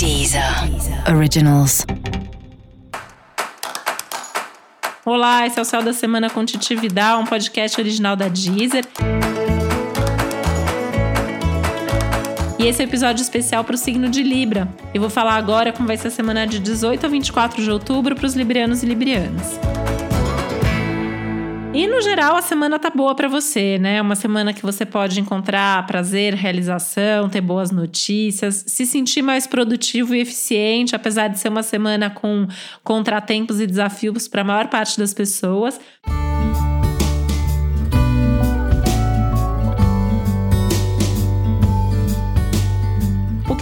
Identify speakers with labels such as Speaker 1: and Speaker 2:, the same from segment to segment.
Speaker 1: Deezer Originals. Olá, esse é o Céu da Semana com Titi Vidal, um podcast original da Deezer. E esse é o episódio especial para o signo de Libra. Eu vou falar agora como vai ser a semana de 18 a 24 de outubro para os librianos e librianas. E no geral a semana tá boa para você, né? Uma semana que você pode encontrar prazer, realização, ter boas notícias, se sentir mais produtivo e eficiente, apesar de ser uma semana com contratempos e desafios para a maior parte das pessoas.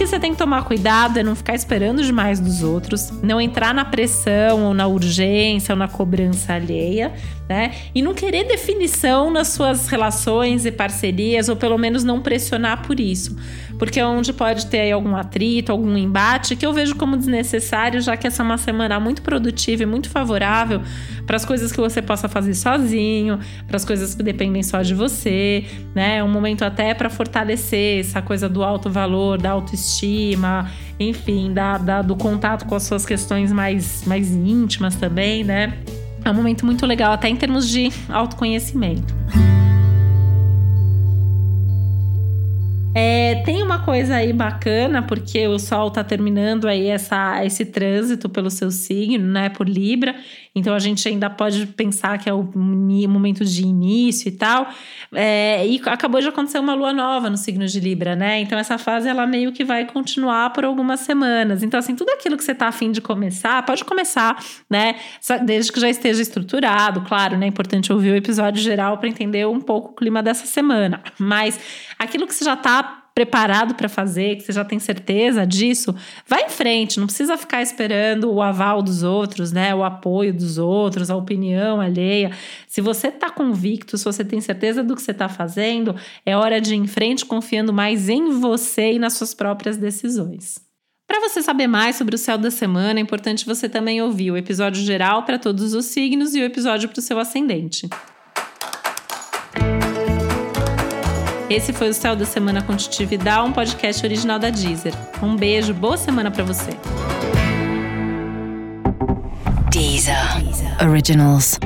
Speaker 1: Você tem que tomar cuidado é não ficar esperando demais dos outros, não entrar na pressão ou na urgência ou na cobrança alheia, né? E não querer definição nas suas relações e parcerias, ou pelo menos não pressionar por isso. Porque é onde pode ter algum atrito, algum embate, que eu vejo como desnecessário, já que essa é uma semana muito produtiva e muito favorável para as coisas que você possa fazer sozinho, para as coisas que dependem só de você, né? É um momento até para fortalecer essa coisa do alto valor, da autoestima, enfim, da, da, do contato com as suas questões mais, mais íntimas também, né? É um momento muito legal, até em termos de autoconhecimento. Coisa aí bacana, porque o Sol tá terminando aí essa, esse trânsito pelo seu signo, né? Por Libra. Então a gente ainda pode pensar que é o momento de início e tal. É, e acabou de acontecer uma lua nova no signo de Libra, né? Então essa fase ela meio que vai continuar por algumas semanas. Então, assim, tudo aquilo que você tá afim de começar, pode começar, né? Desde que já esteja estruturado, claro, né? É importante ouvir o episódio geral para entender um pouco o clima dessa semana. Mas aquilo que você já tá preparado para fazer, que você já tem certeza disso, vai em frente, não precisa ficar esperando o aval dos outros, né? O apoio dos outros, a opinião alheia. Se você está convicto, se você tem certeza do que você está fazendo, é hora de ir em frente confiando mais em você e nas suas próprias decisões. Para você saber mais sobre o céu da semana, é importante você também ouvir o episódio geral para todos os signos e o episódio para o seu ascendente. Esse foi o Céu da Semana com Titi Vidal, um podcast original da Deezer. Um beijo, boa semana para você. Deezer. Deezer. Originals.